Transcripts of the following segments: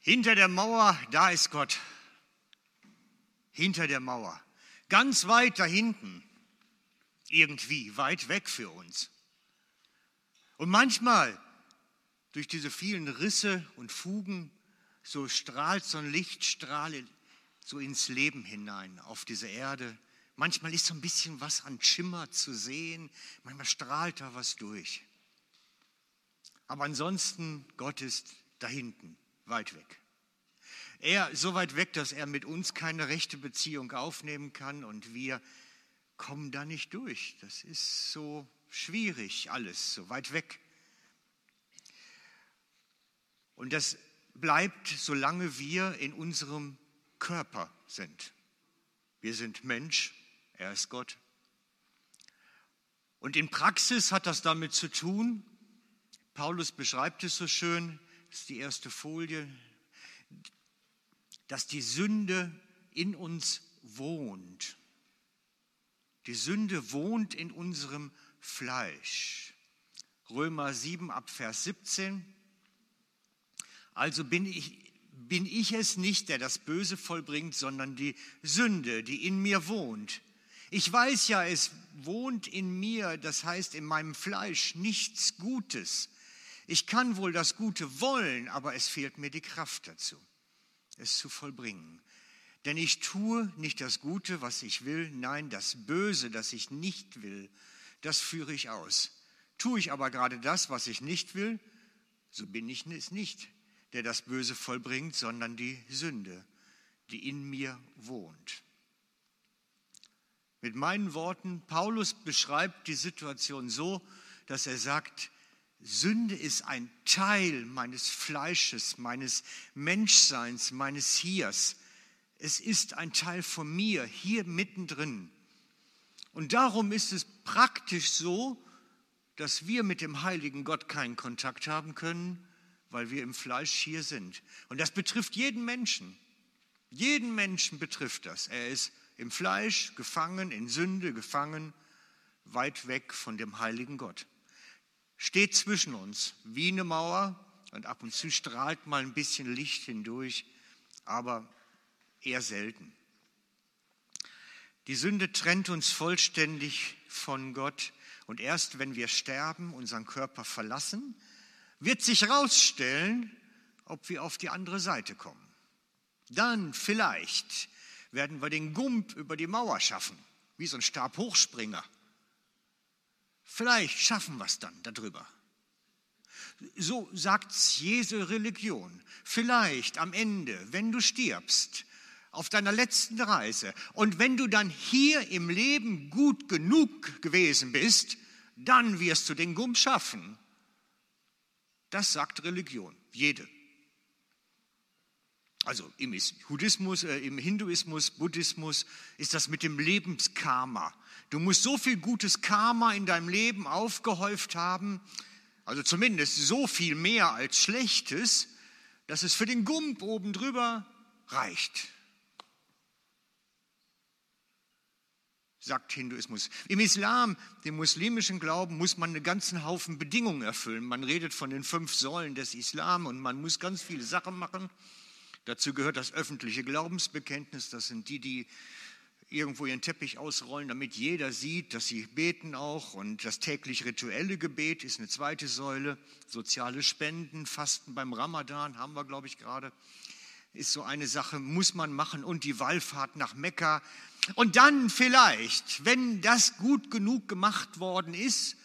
Hinter der Mauer, da ist Gott. Hinter der Mauer. Ganz weit da hinten. Irgendwie weit weg für uns. Und manchmal, durch diese vielen Risse und Fugen, so strahlt so ein Lichtstrahl so ins Leben hinein, auf diese Erde. Manchmal ist so ein bisschen was an Schimmer zu sehen, manchmal strahlt da was durch. Aber ansonsten, Gott ist da hinten, weit weg. Er so weit weg, dass er mit uns keine rechte Beziehung aufnehmen kann und wir kommen da nicht durch. Das ist so schwierig alles, so weit weg. Und das bleibt, solange wir in unserem Körper sind. Wir sind Mensch, er ist Gott. Und in Praxis hat das damit zu tun, Paulus beschreibt es so schön, das ist die erste Folie, dass die Sünde in uns wohnt. Die Sünde wohnt in unserem Fleisch. Römer 7 ab Vers 17. Also bin ich, bin ich es nicht, der das Böse vollbringt, sondern die Sünde, die in mir wohnt. Ich weiß ja, es wohnt in mir, das heißt in meinem Fleisch, nichts Gutes. Ich kann wohl das Gute wollen, aber es fehlt mir die Kraft dazu, es zu vollbringen. Denn ich tue nicht das Gute, was ich will, nein, das Böse, das ich nicht will, das führe ich aus. Tue ich aber gerade das, was ich nicht will, so bin ich es nicht, der das Böse vollbringt, sondern die Sünde, die in mir wohnt. Mit meinen Worten, Paulus beschreibt die Situation so, dass er sagt, Sünde ist ein Teil meines Fleisches, meines Menschseins, meines Hiers. Es ist ein Teil von mir, hier mittendrin. Und darum ist es praktisch so, dass wir mit dem heiligen Gott keinen Kontakt haben können, weil wir im Fleisch hier sind. Und das betrifft jeden Menschen. Jeden Menschen betrifft das. Er ist im Fleisch gefangen, in Sünde gefangen, weit weg von dem heiligen Gott steht zwischen uns wie eine Mauer und ab und zu strahlt mal ein bisschen Licht hindurch, aber eher selten. Die Sünde trennt uns vollständig von Gott und erst wenn wir sterben, unseren Körper verlassen, wird sich herausstellen, ob wir auf die andere Seite kommen. Dann vielleicht werden wir den Gump über die Mauer schaffen, wie so ein Stabhochspringer. Vielleicht schaffen wir es dann darüber. So sagt Jesu Religion. Vielleicht am Ende, wenn du stirbst, auf deiner letzten Reise und wenn du dann hier im Leben gut genug gewesen bist, dann wirst du den Gumm schaffen. Das sagt Religion, jede. Also im Buddhismus, äh, im Hinduismus, Buddhismus ist das mit dem Lebenskarma. Du musst so viel gutes Karma in deinem Leben aufgehäuft haben, also zumindest so viel mehr als Schlechtes, dass es für den Gump oben drüber reicht. sagt Hinduismus. Im Islam, dem muslimischen Glauben, muss man einen ganzen Haufen Bedingungen erfüllen. Man redet von den fünf Säulen des Islam und man muss ganz viele Sachen machen. Dazu gehört das öffentliche Glaubensbekenntnis. Das sind die, die irgendwo ihren Teppich ausrollen, damit jeder sieht, dass sie beten auch. Und das täglich rituelle Gebet ist eine zweite Säule. Soziale Spenden, Fasten beim Ramadan haben wir, glaube ich, gerade. Ist so eine Sache, muss man machen. Und die Wallfahrt nach Mekka. Und dann vielleicht, wenn das gut genug gemacht worden ist,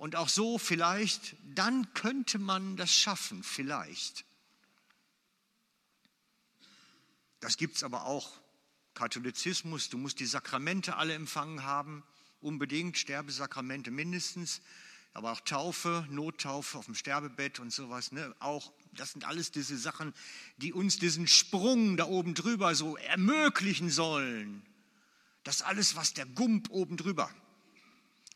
und auch so vielleicht, dann könnte man das schaffen, vielleicht. Das gibt es aber auch Katholizismus, du musst die Sakramente alle empfangen haben, unbedingt, Sterbesakramente mindestens, aber auch Taufe, Nottaufe auf dem Sterbebett und sowas. Ne? Auch, das sind alles diese Sachen, die uns diesen Sprung da oben drüber so ermöglichen sollen. Das alles, was der Gump oben drüber.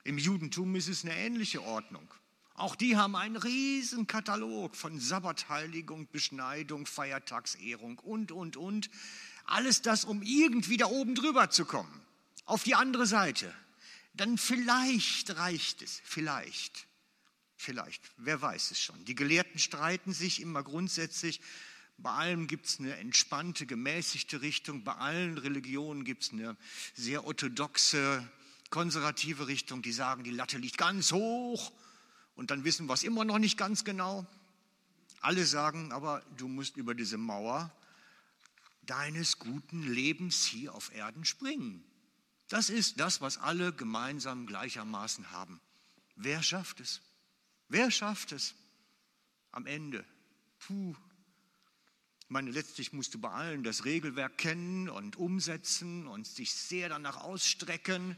Im Judentum ist es eine ähnliche Ordnung. Auch die haben einen riesen Katalog von Sabbatheiligung, Beschneidung, Feiertagsehrung und, und, und. Alles das, um irgendwie da oben drüber zu kommen, auf die andere Seite. Dann vielleicht reicht es, vielleicht, vielleicht, wer weiß es schon. Die Gelehrten streiten sich immer grundsätzlich. Bei allem gibt es eine entspannte, gemäßigte Richtung. Bei allen Religionen gibt es eine sehr orthodoxe, konservative Richtung, die sagen, die Latte liegt ganz hoch und dann wissen wir es immer noch nicht ganz genau. Alle sagen aber, du musst über diese Mauer deines guten Lebens hier auf Erden springen. Das ist das, was alle gemeinsam gleichermaßen haben. Wer schafft es? Wer schafft es am Ende? Puh. Ich meine, letztlich musst du bei allen das Regelwerk kennen und umsetzen und sich sehr danach ausstrecken.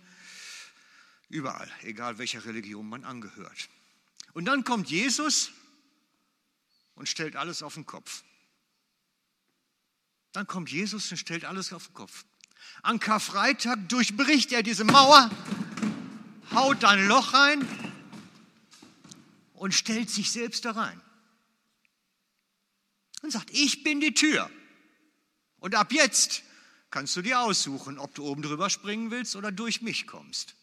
Überall, egal welcher Religion man angehört. Und dann kommt Jesus und stellt alles auf den Kopf. Dann kommt Jesus und stellt alles auf den Kopf. An Karfreitag durchbricht er diese Mauer, haut ein Loch rein und stellt sich selbst da rein. Und sagt, ich bin die Tür. Und ab jetzt kannst du dir aussuchen, ob du oben drüber springen willst oder durch mich kommst.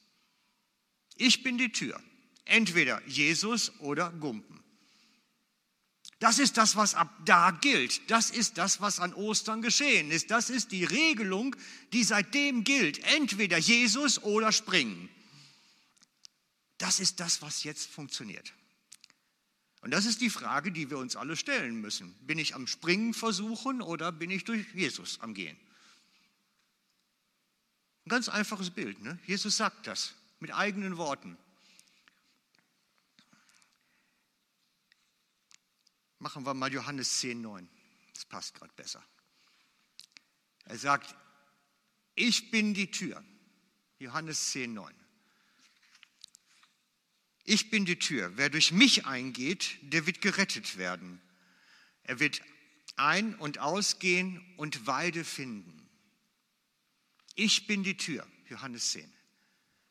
Ich bin die Tür. Entweder Jesus oder Gumpen. Das ist das, was ab da gilt. Das ist das, was an Ostern geschehen ist. Das ist die Regelung, die seitdem gilt. Entweder Jesus oder springen. Das ist das, was jetzt funktioniert. Und das ist die Frage, die wir uns alle stellen müssen. Bin ich am Springen versuchen oder bin ich durch Jesus am Gehen? Ein ganz einfaches Bild. Ne? Jesus sagt das mit eigenen Worten. Machen wir mal Johannes 10, 9. Das passt gerade besser. Er sagt, ich bin die Tür. Johannes 10, 9. Ich bin die Tür. Wer durch mich eingeht, der wird gerettet werden. Er wird ein- und ausgehen und Weide finden. Ich bin die Tür. Johannes 10.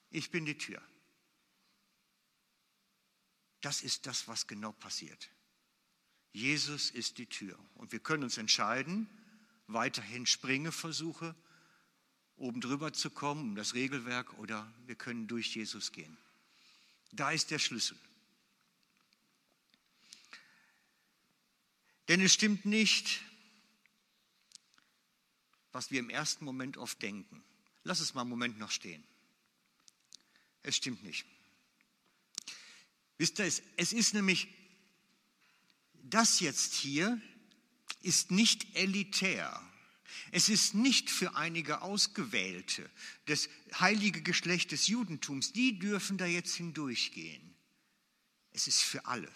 Ich bin die Tür. Das ist das, was genau passiert. Jesus ist die Tür. Und wir können uns entscheiden, weiterhin Springeversuche, oben drüber zu kommen, um das Regelwerk, oder wir können durch Jesus gehen. Da ist der Schlüssel. Denn es stimmt nicht, was wir im ersten Moment oft denken. Lass es mal einen Moment noch stehen. Es stimmt nicht. Wisst ihr, es ist nämlich das jetzt hier ist nicht elitär. Es ist nicht für einige Ausgewählte, das heilige Geschlecht des Judentums, die dürfen da jetzt hindurchgehen. Es ist für alle.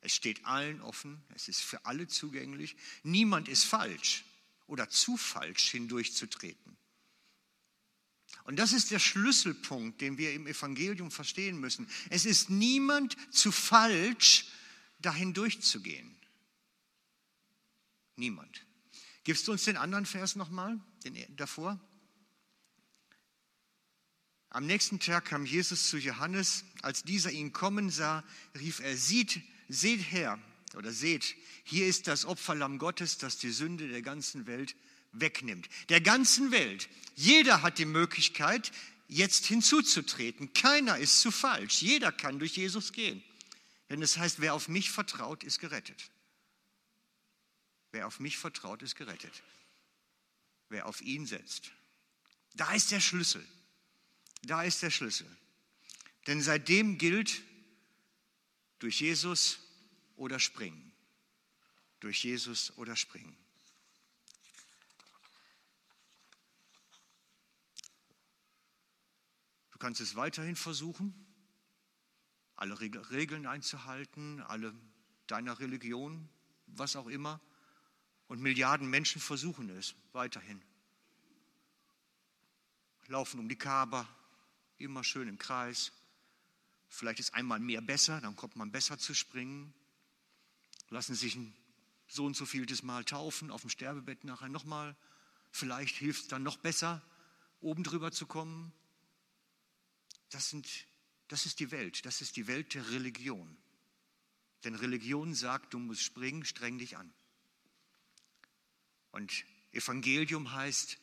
Es steht allen offen, es ist für alle zugänglich. Niemand ist falsch oder zu falsch hindurchzutreten. Und das ist der Schlüsselpunkt, den wir im Evangelium verstehen müssen. Es ist niemand zu falsch, dahin durchzugehen. Niemand. Gibst du uns den anderen Vers nochmal, den davor? Am nächsten Tag kam Jesus zu Johannes. Als dieser ihn kommen sah, rief er, sieht, seht her, oder seht, hier ist das Opferlamm Gottes, das die Sünde der ganzen Welt wegnimmt. Der ganzen Welt. Jeder hat die Möglichkeit, jetzt hinzuzutreten. Keiner ist zu falsch. Jeder kann durch Jesus gehen. Denn es heißt, wer auf mich vertraut, ist gerettet. Wer auf mich vertraut, ist gerettet. Wer auf ihn setzt. Da ist der Schlüssel. Da ist der Schlüssel. Denn seitdem gilt, durch Jesus oder springen. Durch Jesus oder springen. Du kannst es weiterhin versuchen alle Regeln einzuhalten, alle deiner Religion, was auch immer. Und Milliarden Menschen versuchen es weiterhin. Laufen um die Kaaba, immer schön im Kreis. Vielleicht ist einmal mehr besser, dann kommt man besser zu springen. Lassen sich ein so und so vieltes Mal taufen, auf dem Sterbebett nachher nochmal. Vielleicht hilft es dann noch besser, oben drüber zu kommen. Das sind das ist die Welt, das ist die Welt der Religion. Denn Religion sagt, du musst springen, streng dich an. Und Evangelium heißt,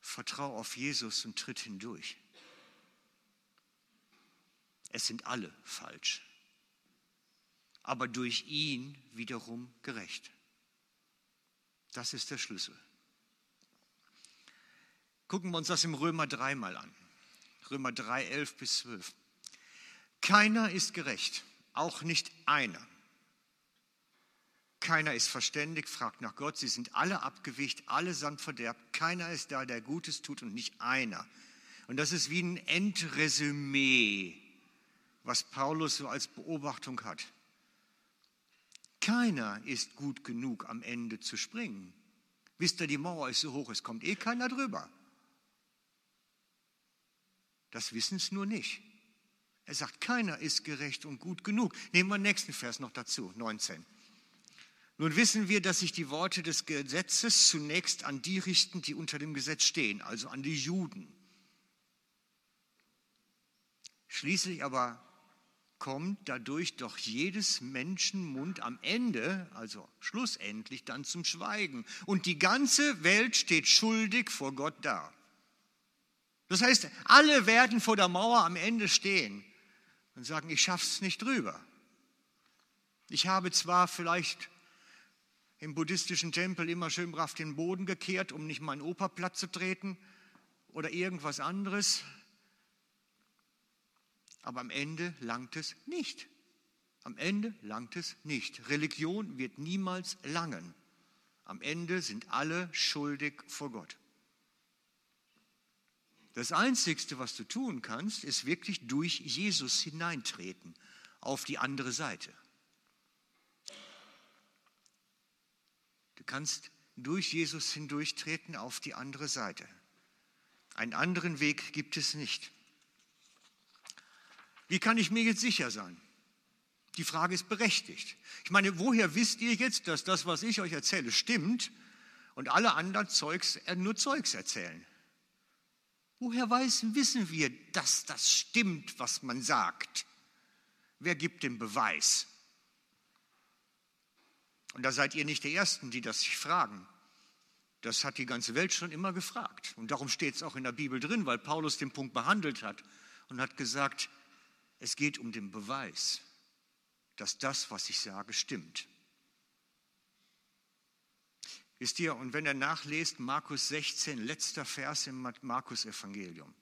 vertrau auf Jesus und tritt hindurch. Es sind alle falsch. aber durch ihn wiederum gerecht. Das ist der Schlüssel. Gucken wir uns das im Römer 3 mal an. Römer 3, 11 bis 12. Keiner ist gerecht, auch nicht einer. Keiner ist verständig, fragt nach Gott. Sie sind alle abgewicht, allesamt verderbt. Keiner ist da, der Gutes tut und nicht einer. Und das ist wie ein Endresümee, was Paulus so als Beobachtung hat. Keiner ist gut genug, am Ende zu springen. Wisst ihr, die Mauer ist so hoch, es kommt eh keiner drüber. Das wissen es nur nicht. Er sagt, keiner ist gerecht und gut genug. Nehmen wir den nächsten Vers noch dazu, 19. Nun wissen wir, dass sich die Worte des Gesetzes zunächst an die richten, die unter dem Gesetz stehen, also an die Juden. Schließlich aber kommt dadurch doch jedes Menschenmund am Ende, also schlussendlich, dann zum Schweigen. Und die ganze Welt steht schuldig vor Gott da. Das heißt, alle werden vor der Mauer am Ende stehen und sagen, ich schaff's nicht drüber. Ich habe zwar vielleicht im buddhistischen Tempel immer schön brav den Boden gekehrt, um nicht meinen Opa platt zu treten oder irgendwas anderes, aber am Ende langt es nicht. Am Ende langt es nicht. Religion wird niemals langen. Am Ende sind alle schuldig vor Gott. Das Einzige, was du tun kannst, ist wirklich durch Jesus hineintreten auf die andere Seite. Du kannst durch Jesus hindurchtreten auf die andere Seite. Einen anderen Weg gibt es nicht. Wie kann ich mir jetzt sicher sein? Die Frage ist berechtigt. Ich meine, woher wisst ihr jetzt, dass das, was ich euch erzähle, stimmt und alle anderen Zeugs nur Zeugs erzählen? Woher weiß, wissen wir, dass das stimmt, was man sagt? Wer gibt den Beweis? Und da seid ihr nicht die Ersten, die das sich fragen. Das hat die ganze Welt schon immer gefragt. Und darum steht es auch in der Bibel drin, weil Paulus den Punkt behandelt hat und hat gesagt, es geht um den Beweis, dass das, was ich sage, stimmt. Wisst ihr, und wenn ihr nachlest, Markus 16, letzter Vers im Markus-Evangelium,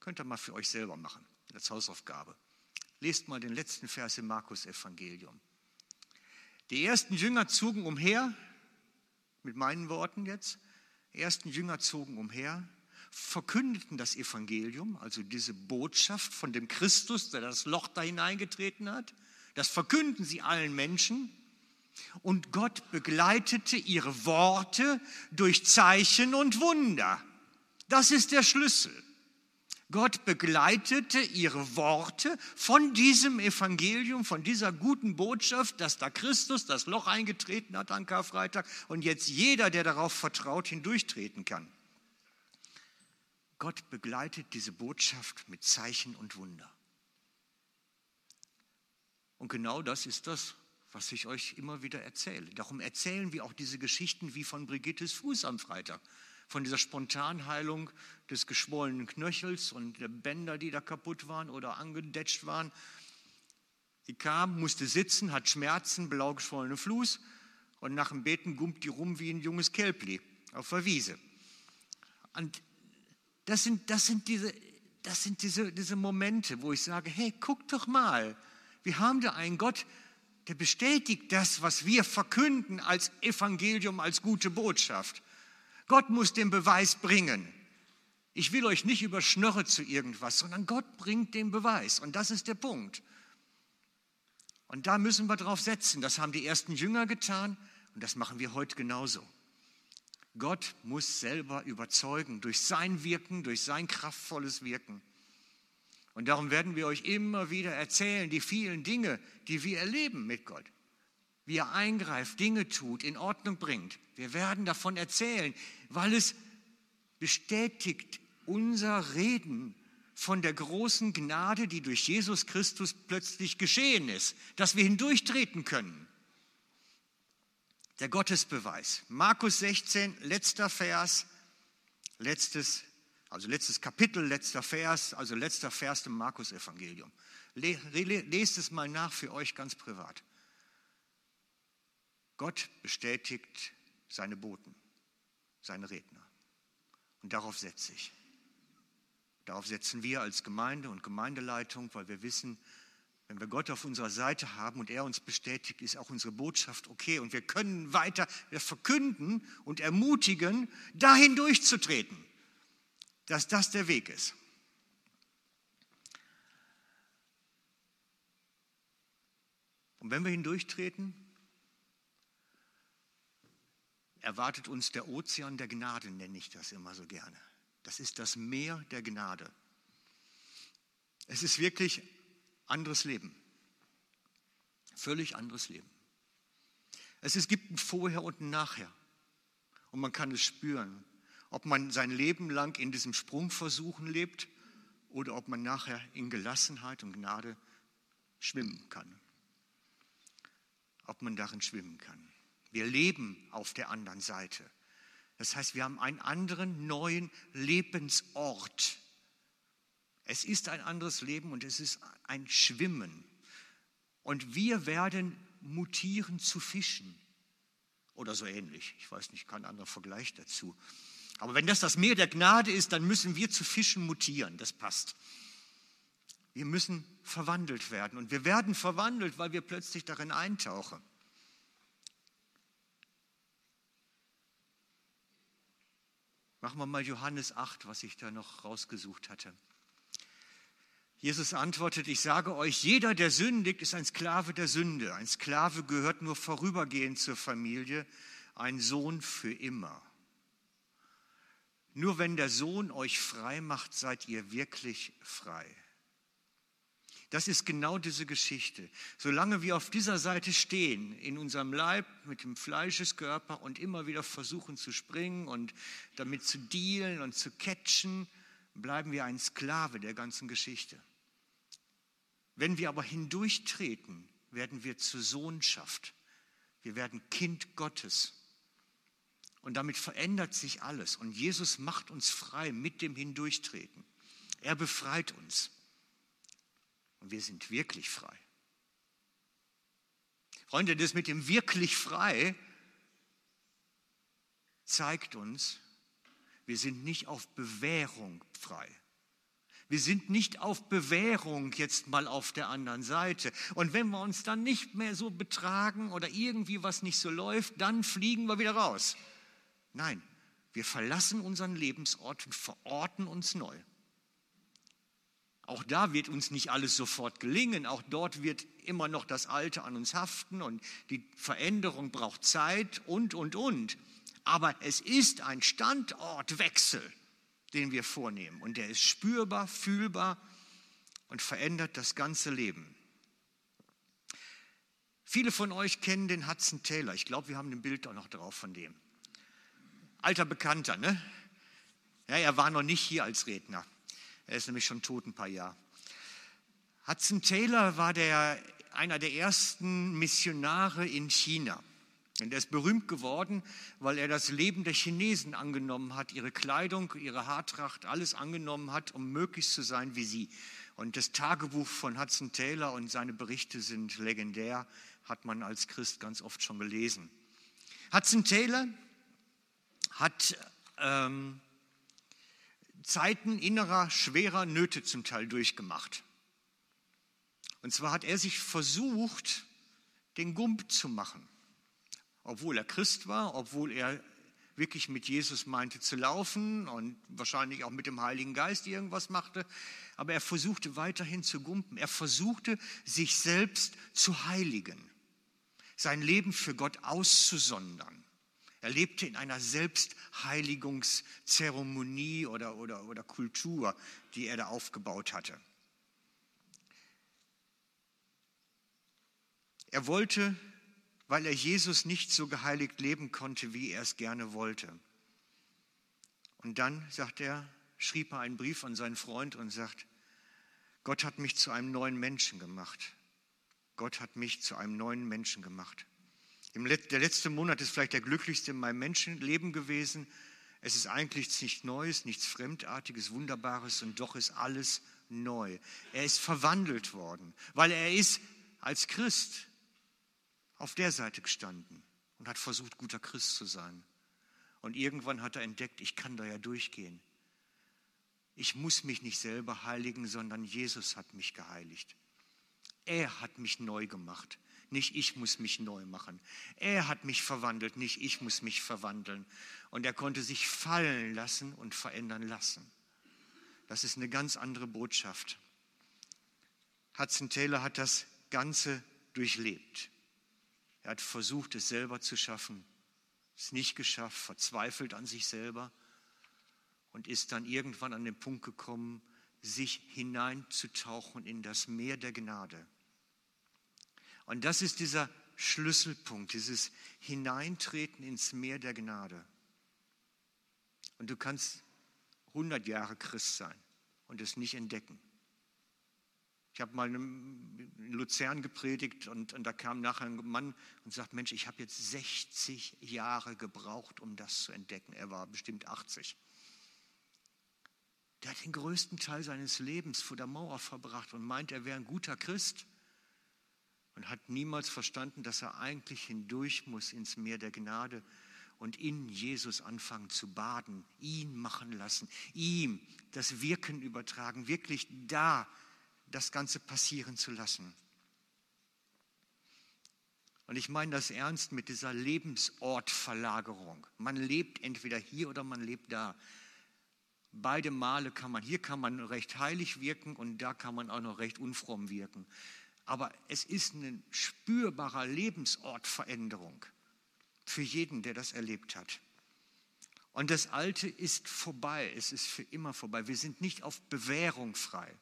könnt ihr mal für euch selber machen, als Hausaufgabe. Lest mal den letzten Vers im Markus-Evangelium. Die ersten Jünger zogen umher, mit meinen Worten jetzt, die ersten Jünger zogen umher, verkündeten das Evangelium, also diese Botschaft von dem Christus, der das Loch da hineingetreten hat. Das verkünden sie allen Menschen. Und Gott begleitete ihre Worte durch Zeichen und Wunder. Das ist der Schlüssel. Gott begleitete ihre Worte von diesem Evangelium, von dieser guten Botschaft, dass da Christus das Loch eingetreten hat an Karfreitag und jetzt jeder, der darauf vertraut, hindurchtreten kann. Gott begleitet diese Botschaft mit Zeichen und Wunder. Und genau das ist das, was ich euch immer wieder erzähle. Darum erzählen wir auch diese Geschichten wie von Brigittes Fuß am Freitag, von dieser Spontanheilung des geschwollenen Knöchels und der Bänder, die da kaputt waren oder angedetscht waren. Sie kam, musste sitzen, hat Schmerzen, blau geschwollene Fuß und nach dem Beten gumpt die rum wie ein junges Kälbli auf der Wiese. Und das sind, das sind, diese, das sind diese, diese Momente, wo ich sage, hey, guck doch mal, wir haben da einen Gott, der bestätigt das, was wir verkünden als Evangelium, als gute Botschaft. Gott muss den Beweis bringen. Ich will euch nicht überschnörre zu irgendwas, sondern Gott bringt den Beweis. Und das ist der Punkt. Und da müssen wir drauf setzen. Das haben die ersten Jünger getan und das machen wir heute genauso. Gott muss selber überzeugen durch sein Wirken, durch sein kraftvolles Wirken. Und darum werden wir euch immer wieder erzählen, die vielen Dinge, die wir erleben mit Gott. Wie er eingreift, Dinge tut, in Ordnung bringt. Wir werden davon erzählen, weil es bestätigt unser Reden von der großen Gnade, die durch Jesus Christus plötzlich geschehen ist, dass wir hindurchtreten können. Der Gottesbeweis. Markus 16, letzter Vers, letztes also letztes Kapitel, letzter Vers, also letzter Vers im Markus-Evangelium. Lest es mal nach für euch ganz privat. Gott bestätigt seine Boten, seine Redner. Und darauf setze ich. Darauf setzen wir als Gemeinde und Gemeindeleitung, weil wir wissen, wenn wir Gott auf unserer Seite haben und er uns bestätigt, ist auch unsere Botschaft okay. Und wir können weiter verkünden und ermutigen, dahin durchzutreten, dass das der Weg ist. Und wenn wir hindurchtreten, erwartet uns der Ozean der Gnade, nenne ich das immer so gerne. Das ist das Meer der Gnade. Es ist wirklich anderes Leben. Völlig anderes Leben. Es, es gibt ein Vorher und ein Nachher. Und man kann es spüren, ob man sein Leben lang in diesem Sprungversuchen lebt oder ob man nachher in Gelassenheit und Gnade schwimmen kann. Ob man darin schwimmen kann. Wir leben auf der anderen Seite. Das heißt, wir haben einen anderen neuen Lebensort. Es ist ein anderes Leben und es ist ein Schwimmen. Und wir werden mutieren zu Fischen oder so ähnlich. Ich weiß nicht, kein anderer Vergleich dazu. Aber wenn das das Meer der Gnade ist, dann müssen wir zu Fischen mutieren. Das passt. Wir müssen verwandelt werden. Und wir werden verwandelt, weil wir plötzlich darin eintauchen. Machen wir mal Johannes 8, was ich da noch rausgesucht hatte. Jesus antwortet, ich sage euch, jeder, der sündigt, ist ein Sklave der Sünde. Ein Sklave gehört nur vorübergehend zur Familie, ein Sohn für immer. Nur wenn der Sohn euch frei macht, seid ihr wirklich frei. Das ist genau diese Geschichte. Solange wir auf dieser Seite stehen, in unserem Leib mit dem Fleischeskörper und immer wieder versuchen zu springen und damit zu dealen und zu catchen, bleiben wir ein Sklave der ganzen Geschichte. Wenn wir aber hindurchtreten, werden wir zur Sohnschaft. Wir werden Kind Gottes. Und damit verändert sich alles. Und Jesus macht uns frei mit dem Hindurchtreten. Er befreit uns. Und wir sind wirklich frei. Freunde, das mit dem wirklich frei zeigt uns, wir sind nicht auf Bewährung frei. Wir sind nicht auf Bewährung jetzt mal auf der anderen Seite. Und wenn wir uns dann nicht mehr so betragen oder irgendwie was nicht so läuft, dann fliegen wir wieder raus. Nein, wir verlassen unseren Lebensort und verorten uns neu. Auch da wird uns nicht alles sofort gelingen. Auch dort wird immer noch das Alte an uns haften und die Veränderung braucht Zeit und, und, und. Aber es ist ein Standortwechsel den wir vornehmen. Und der ist spürbar, fühlbar und verändert das ganze Leben. Viele von euch kennen den Hudson Taylor. Ich glaube, wir haben ein Bild auch noch drauf von dem. Alter Bekannter, ne? Ja, er war noch nicht hier als Redner. Er ist nämlich schon tot ein paar Jahre. Hudson Taylor war der, einer der ersten Missionare in China. Und er ist berühmt geworden, weil er das Leben der Chinesen angenommen hat, ihre Kleidung, ihre Haartracht, alles angenommen hat, um möglichst zu sein wie sie. Und das Tagebuch von Hudson Taylor und seine Berichte sind legendär, hat man als Christ ganz oft schon gelesen. Hudson Taylor hat ähm, Zeiten innerer, schwerer Nöte zum Teil durchgemacht. Und zwar hat er sich versucht, den Gump zu machen obwohl er Christ war, obwohl er wirklich mit Jesus meinte zu laufen und wahrscheinlich auch mit dem Heiligen Geist irgendwas machte. Aber er versuchte weiterhin zu gumpen. Er versuchte, sich selbst zu heiligen, sein Leben für Gott auszusondern. Er lebte in einer Selbstheiligungszeremonie oder, oder, oder Kultur, die er da aufgebaut hatte. Er wollte weil er Jesus nicht so geheiligt leben konnte, wie er es gerne wollte. Und dann, sagt er, schrieb er einen Brief an seinen Freund und sagt, Gott hat mich zu einem neuen Menschen gemacht. Gott hat mich zu einem neuen Menschen gemacht. Der letzte Monat ist vielleicht der glücklichste in meinem Menschenleben gewesen. Es ist eigentlich nichts Neues, nichts Fremdartiges, Wunderbares und doch ist alles neu. Er ist verwandelt worden, weil er ist als Christ auf der Seite gestanden und hat versucht, guter Christ zu sein. Und irgendwann hat er entdeckt, ich kann da ja durchgehen. Ich muss mich nicht selber heiligen, sondern Jesus hat mich geheiligt. Er hat mich neu gemacht. Nicht ich muss mich neu machen. Er hat mich verwandelt, nicht ich muss mich verwandeln. Und er konnte sich fallen lassen und verändern lassen. Das ist eine ganz andere Botschaft. Hudson Taylor hat das Ganze durchlebt. Er hat versucht, es selber zu schaffen, es nicht geschafft, verzweifelt an sich selber und ist dann irgendwann an den Punkt gekommen, sich hineinzutauchen in das Meer der Gnade. Und das ist dieser Schlüsselpunkt, dieses Hineintreten ins Meer der Gnade. Und du kannst 100 Jahre Christ sein und es nicht entdecken. Ich habe mal in Luzern gepredigt und, und, da kam nachher ein Mann und sagt, Mensch, ich habe jetzt 60 Jahre gebraucht, um das zu entdecken. Er war bestimmt 80. Der hat den größten Teil seines Lebens vor der Mauer verbracht und meint, er wäre ein guter Christ und hat niemals verstanden, dass er eigentlich hindurch muss ins Meer der Gnade und in Jesus anfangen zu baden, ihn machen lassen, ihm das Wirken übertragen, wirklich da das Ganze passieren zu lassen. Und ich meine das ernst mit dieser Lebensortverlagerung. Man lebt entweder hier oder man lebt da. Beide Male kann man, hier kann man recht heilig wirken und da kann man auch noch recht unfromm wirken. Aber es ist eine spürbare Lebensortveränderung für jeden, der das erlebt hat. Und das Alte ist vorbei, es ist für immer vorbei. Wir sind nicht auf Bewährung frei.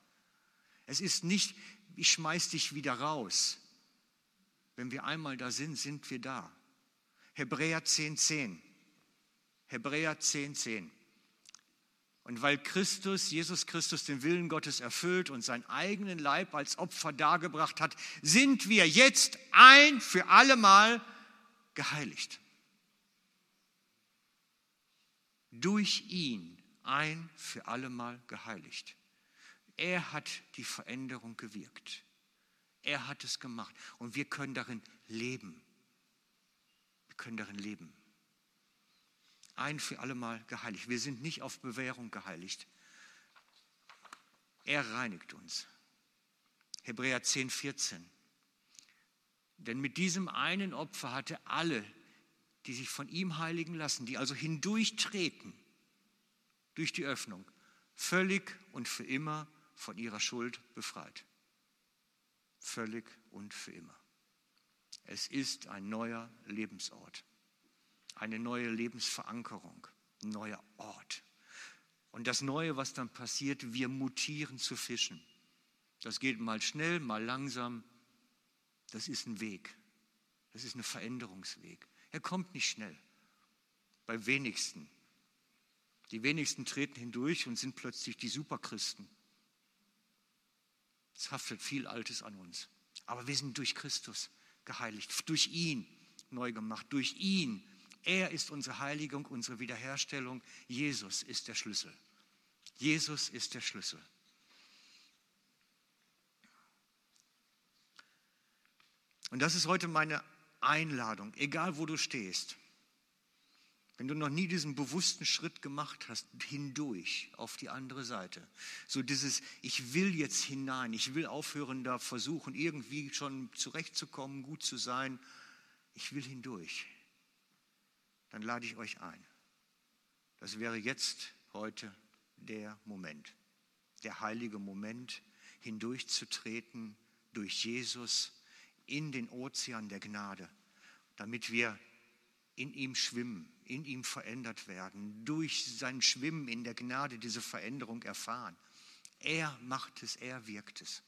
Es ist nicht, ich schmeiß dich wieder raus. Wenn wir einmal da sind, sind wir da. Hebräer 10,10. 10. Hebräer 10,10. 10. Und weil Christus, Jesus Christus, den Willen Gottes erfüllt und seinen eigenen Leib als Opfer dargebracht hat, sind wir jetzt ein für allemal geheiligt. Durch ihn ein für allemal geheiligt. Er hat die Veränderung gewirkt. Er hat es gemacht. Und wir können darin leben. Wir können darin leben. Ein für allemal geheiligt. Wir sind nicht auf Bewährung geheiligt. Er reinigt uns. Hebräer 10, 14. Denn mit diesem einen Opfer hatte alle, die sich von ihm heiligen lassen, die also hindurchtreten durch die Öffnung, völlig und für immer von ihrer Schuld befreit. Völlig und für immer. Es ist ein neuer Lebensort, eine neue Lebensverankerung, ein neuer Ort. Und das Neue, was dann passiert, wir mutieren zu Fischen. Das geht mal schnell, mal langsam. Das ist ein Weg. Das ist ein Veränderungsweg. Er kommt nicht schnell. Bei wenigsten. Die wenigsten treten hindurch und sind plötzlich die Superchristen. Es haftet viel Altes an uns. Aber wir sind durch Christus geheiligt, durch ihn neu gemacht, durch ihn. Er ist unsere Heiligung, unsere Wiederherstellung. Jesus ist der Schlüssel. Jesus ist der Schlüssel. Und das ist heute meine Einladung, egal wo du stehst. Wenn du noch nie diesen bewussten Schritt gemacht hast, hindurch auf die andere Seite. So dieses, ich will jetzt hinein, ich will aufhören, da versuchen, irgendwie schon zurechtzukommen, gut zu sein. Ich will hindurch. Dann lade ich euch ein. Das wäre jetzt, heute der Moment, der heilige Moment, hindurchzutreten durch Jesus in den Ozean der Gnade, damit wir in ihm schwimmen, in ihm verändert werden, durch sein Schwimmen in der Gnade diese Veränderung erfahren. Er macht es, er wirkt es.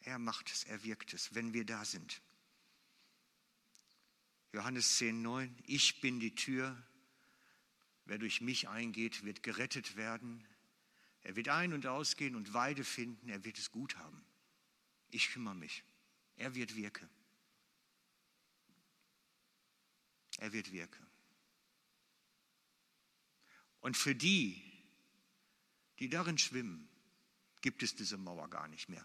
Er macht es, er wirkt es, wenn wir da sind. Johannes 10, 9, ich bin die Tür, wer durch mich eingeht, wird gerettet werden. Er wird ein- und ausgehen und Weide finden, er wird es gut haben. Ich kümmere mich, er wird wirken. Er wird wirken. Und für die, die darin schwimmen, gibt es diese Mauer gar nicht mehr.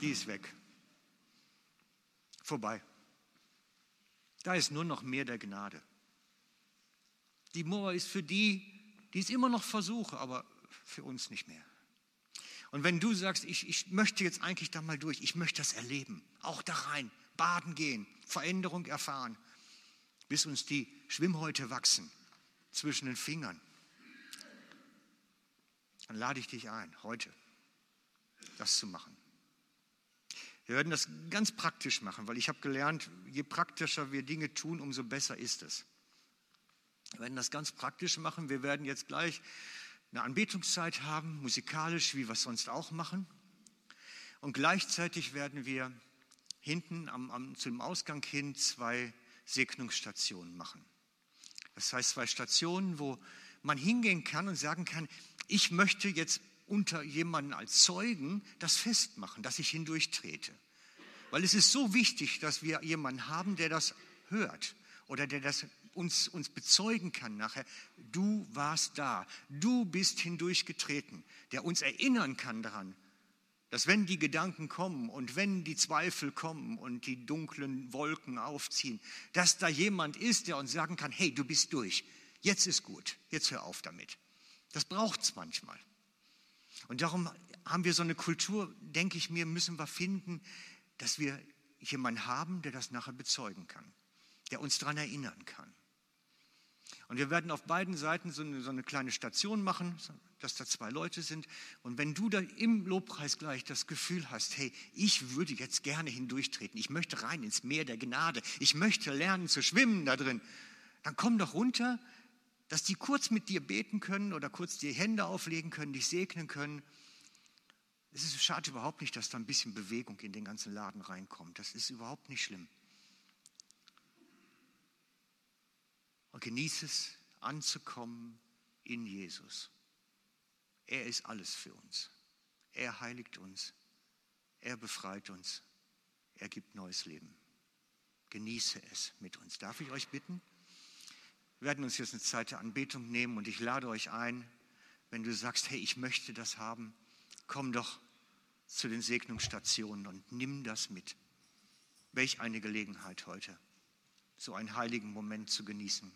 Die ist weg. Vorbei. Da ist nur noch mehr der Gnade. Die Mauer ist für die, die es immer noch versuchen, aber für uns nicht mehr. Und wenn du sagst, ich, ich möchte jetzt eigentlich da mal durch, ich möchte das erleben, auch da rein, baden gehen, Veränderung erfahren, bis uns die Schwimmhäute wachsen zwischen den Fingern, dann lade ich dich ein, heute das zu machen. Wir werden das ganz praktisch machen, weil ich habe gelernt, je praktischer wir Dinge tun, umso besser ist es. Wir werden das ganz praktisch machen. Wir werden jetzt gleich eine Anbetungszeit haben, musikalisch, wie wir es sonst auch machen. Und gleichzeitig werden wir hinten am, am, zu dem Ausgang hin zwei Segnungsstationen machen. Das heißt zwei Stationen, wo man hingehen kann und sagen kann, ich möchte jetzt unter jemanden als Zeugen das festmachen, dass ich hindurchtrete. Weil es ist so wichtig, dass wir jemanden haben, der das hört oder der das uns, uns bezeugen kann nachher. Du warst da, du bist hindurchgetreten, der uns erinnern kann daran, dass wenn die Gedanken kommen und wenn die Zweifel kommen und die dunklen Wolken aufziehen, dass da jemand ist, der uns sagen kann, hey, du bist durch, jetzt ist gut, jetzt hör auf damit. Das braucht es manchmal. Und darum haben wir so eine Kultur, denke ich mir, müssen wir finden, dass wir jemanden haben, der das nachher bezeugen kann, der uns daran erinnern kann. Und wir werden auf beiden Seiten so eine, so eine, kleine Station machen, dass da zwei Leute sind. Und wenn du da im Lobpreis gleich das Gefühl hast, hey, ich würde jetzt gerne hindurchtreten, ich möchte rein ins Meer der Gnade, ich möchte lernen zu schwimmen da drin, dann komm doch runter, dass die kurz mit dir beten können oder kurz die Hände auflegen können, dich segnen können. Es ist schade überhaupt nicht, dass da ein bisschen Bewegung in den ganzen Laden reinkommt. Das ist überhaupt nicht schlimm. Und genieße es, anzukommen in Jesus. Er ist alles für uns. Er heiligt uns. Er befreit uns. Er gibt neues Leben. Genieße es mit uns. Darf ich euch bitten? Wir werden uns jetzt eine Zeit der Anbetung nehmen und ich lade euch ein, wenn du sagst, hey, ich möchte das haben, komm doch zu den Segnungsstationen und nimm das mit. Welch eine Gelegenheit heute, so einen heiligen Moment zu genießen.